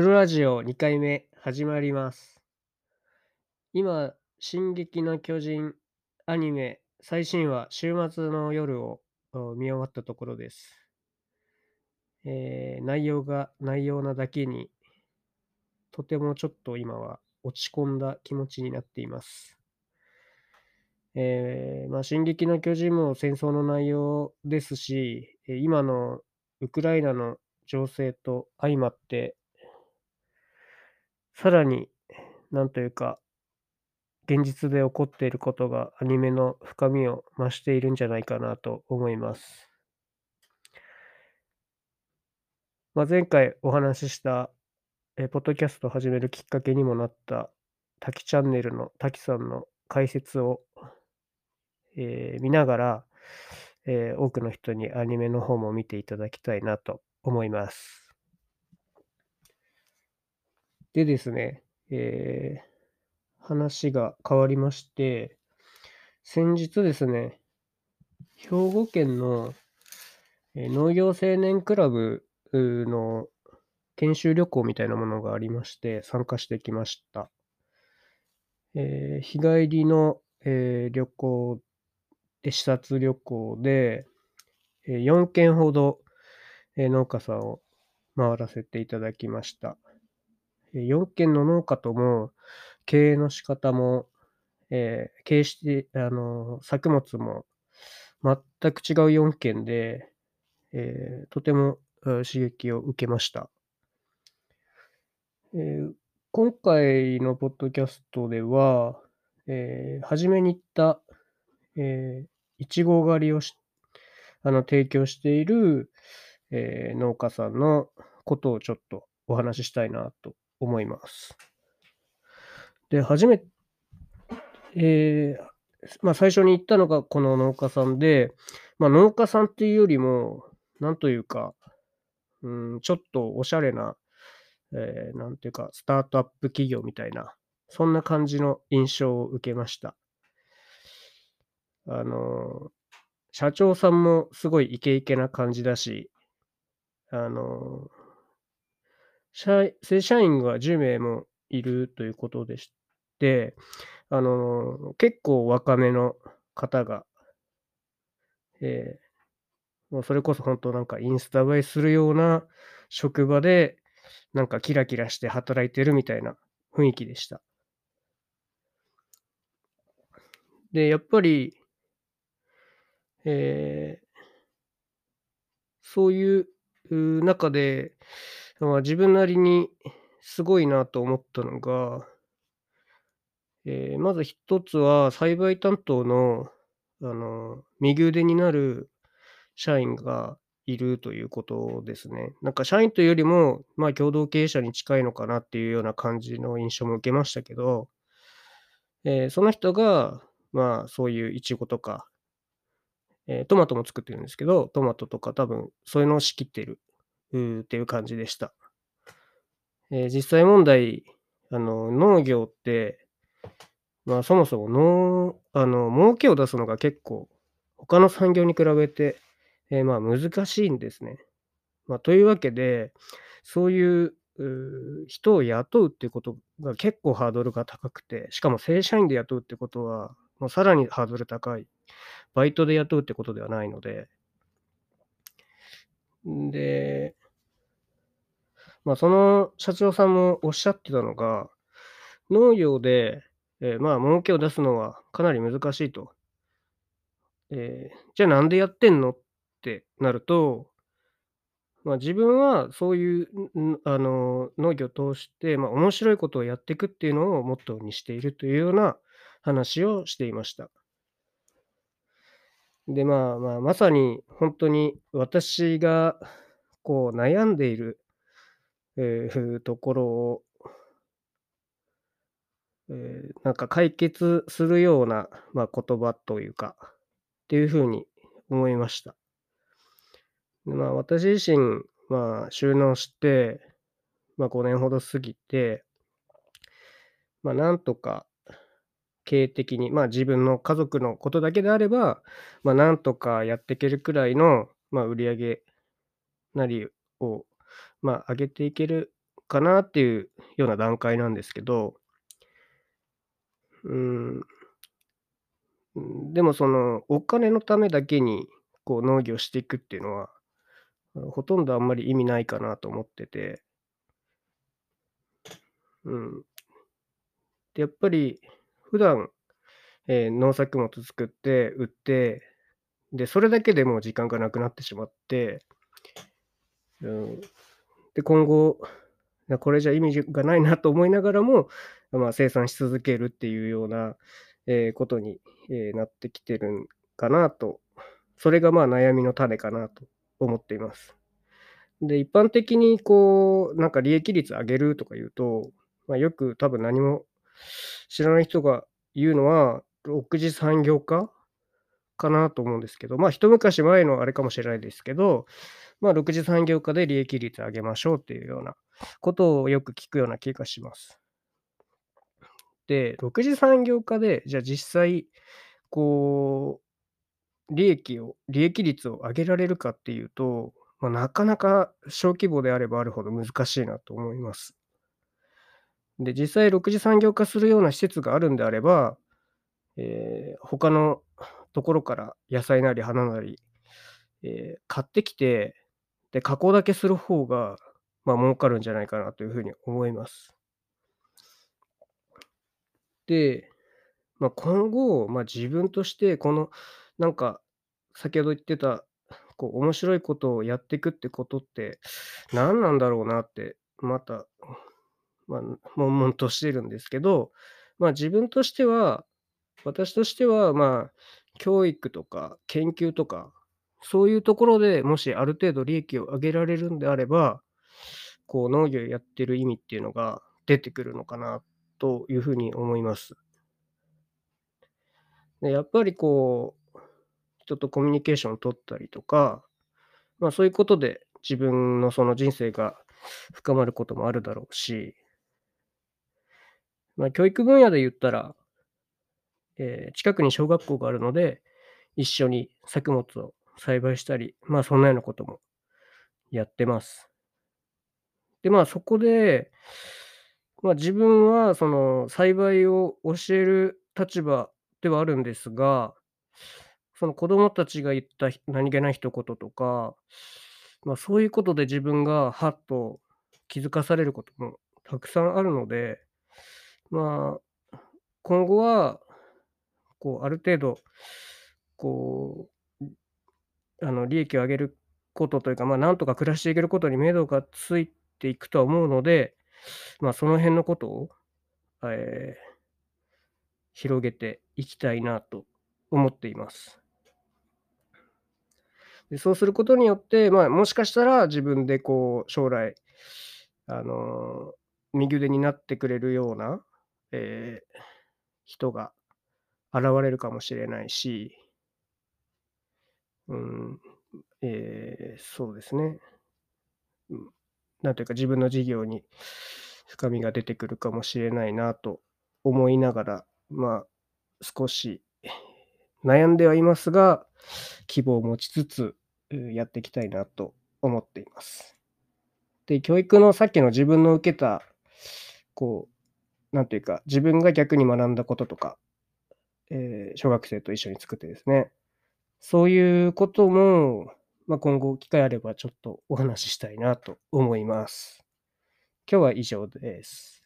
黒ラジオ2回目始まります。今、進撃の巨人アニメ最新話週末の夜を見終わったところです。えー内容が内容なだけにとてもちょっと今は落ち込んだ気持ちになっています。えーまあ、進撃の巨人も戦争の内容ですし、今のウクライナの情勢と相まって、さらに、なんというか、現実で起こっていることがアニメの深みを増しているんじゃないかなと思います。まあ、前回お話しした、えーポッドキャストを始めるきっかけにもなった、滝チャンネルの滝さんの解説を、えー見ながら、えー多くの人にアニメの方も見ていただきたいなと思います。でですね、えー話が変わりまして、先日ですね、兵庫県の、農業青年クラブの研修旅行みたいなものがありまして、参加してきました。えー日帰りの、えー旅行で、視察旅行で、え4軒ほど、え農家さんを回らせていただきました。4軒の農家とも経営の仕方も、えー経営して、あの作物も全く違う4軒で、えーとても刺激を受けました。えー今回のポッドキャストでは、えー初めに言った、えーいちご狩りをしあの提供している、えー農家さんのことをちょっとお話ししたいなと思います。で、初め、えーまあ、最初に言ったのがこの農家さんで、まあ、農家さんっていうよりも、なんというか、うん、ちょっとおしゃれな、えーなんていうか、スタートアップ企業みたいな、そんな感じの印象を受けました。あの、社長さんもすごいイケイケな感じだし、あの、社正社員が10名もいるということでして、あの、結構若めの方が、えーもうそれこそ本当なんかインスタ映えするような職場で、なんかキラキラして働いてるみたいな雰囲気でした。で、やっぱり、えーそういう中で、まあ、自分なりにすごいなと思ったのが、えーまず一つは栽培担当の、あの、右腕になる社員がいるということですね。なんか社員というよりも、まあ共同経営者に近いのかなっていうような感じの印象も受けましたけど、えーその人が、まあそういうイチゴとか、えートマトも作ってるんですけど、トマトとか多分そういうのを仕切ってるっていう感じでした。えー実際問題、あの、農業って、まあそもそも農、あの、儲けを出すのが結構他の産業に比べて、えーまあ難しいんですね。まあというわけで、そういうう人を雇うっていうことが結構ハードルが高くて、しかも正社員で雇うってことは、もうさらにハードル高い。バイトで雇うってことではないので、で、まあその社長さんもおっしゃってたのが、農業で、えーまあ儲けを出すのはかなり難しいと。えーじゃあなんでやってんのってなると、まあ、自分はそういう、あの、農業を通して、まあ、面白いことをやっていくっていうのをモットーにしているというような話をしていました。で、まあまあ、まさに本当に私がこう悩んでいる、えーところを、えーなんか解決するような、まあ、言葉というか、っていうふうに思いました。でまあ、私自身、まあ、収納して、まあ、5年ほど過ぎて、まあ、なんとか経営的に、まあ、自分の家族のことだけであれば、まあ、なんとかやっていけるくらいの、まあ、売り上げなりを、まあ、上げていけるかなっていうような段階なんですけど、うん。うん、でもその、お金のためだけに、こう農業していくっていうのは、ほとんどあんまり意味ないかなと思ってて。うん。で、やっぱり普段、えー農作物作って売って、で、それだけでもう時間がなくなってしまって、うん。で、今後、これじゃ意味がないなと思いながらも、まあ、生産し続けるっていうような、えーことに、えーなってきてるんかなと、それがまあ悩みの種かなと思っています。で、一般的にこう、なんか利益率上げるとか言うと、まあ、よく多分何も知らない人が言うのは、6次産業化かなと思うんですけど、まあ、一昔前のあれかもしれないですけど、まあ、6次産業化で利益率上げましょうっていうようなことをよく聞くような気がします。で、6次産業化で、じゃあ実際、こう、利益を、利益率を上げられるかっていうと、まあ、なかなか小規模であればあるほど難しいなと思います。で、実際6次産業化するような施設があるんであれば、えー、他のところから野菜なり花なり、えー、買ってきて、で、加工だけする方が、まあ、儲かるんじゃないかなというふうに思います。で、まあ、今後、まあ、自分としてこの、なんか、先ほど言ってた、こう、面白いことをやっていくってことって、何なんだろうなって、また、まあ、悶々としてるんですけど、まあ、自分としては、私としては、まあ、教育とか研究とか、そういうところでもしある程度利益を上げられるんであれば、こう農業やってる意味っていうのが出てくるのかなというふうに思います。でやっぱりこう、人とコミュニケーションを取ったりとか、まあそういうことで自分のその人生が深まることもあるだろうし、まあ教育分野で言ったら、えー近くに小学校があるので、一緒に作物を栽培したり、まあそんなようなこともやってます。で、まあそこで、まあ自分はその栽培を教える立場ではあるんですが、その子供たちが言った何気ない一言とか、まあそういうことで自分がはっと気づかされることもたくさんあるので、まあ今後は、こうある程度、こう、あの利益を上げることというか、まあなんとか暮らしていけることに目処がついていくとは思うので、まあその辺のことを、えー広げていきたいなと思っています。でそうすることによって、まあ、もしかしたら自分でこう将来、あのー右腕になってくれるような、えー人が現れるかもしれないし、うん、えーそうですね。うんなんというか自分の事業に深みが出てくるかもしれないなと思いながら、まあ、少し悩んではいますが、希望を持ちつつ、やっていきたいなと思っています。で、教育のさっきの自分の受けた、こう、なんていうか、自分が逆に学んだこととか、えー小学生と一緒に作ってですね、そういうことも、まあ、今後機会あればちょっとお話ししたいなと思います。今日は以上です。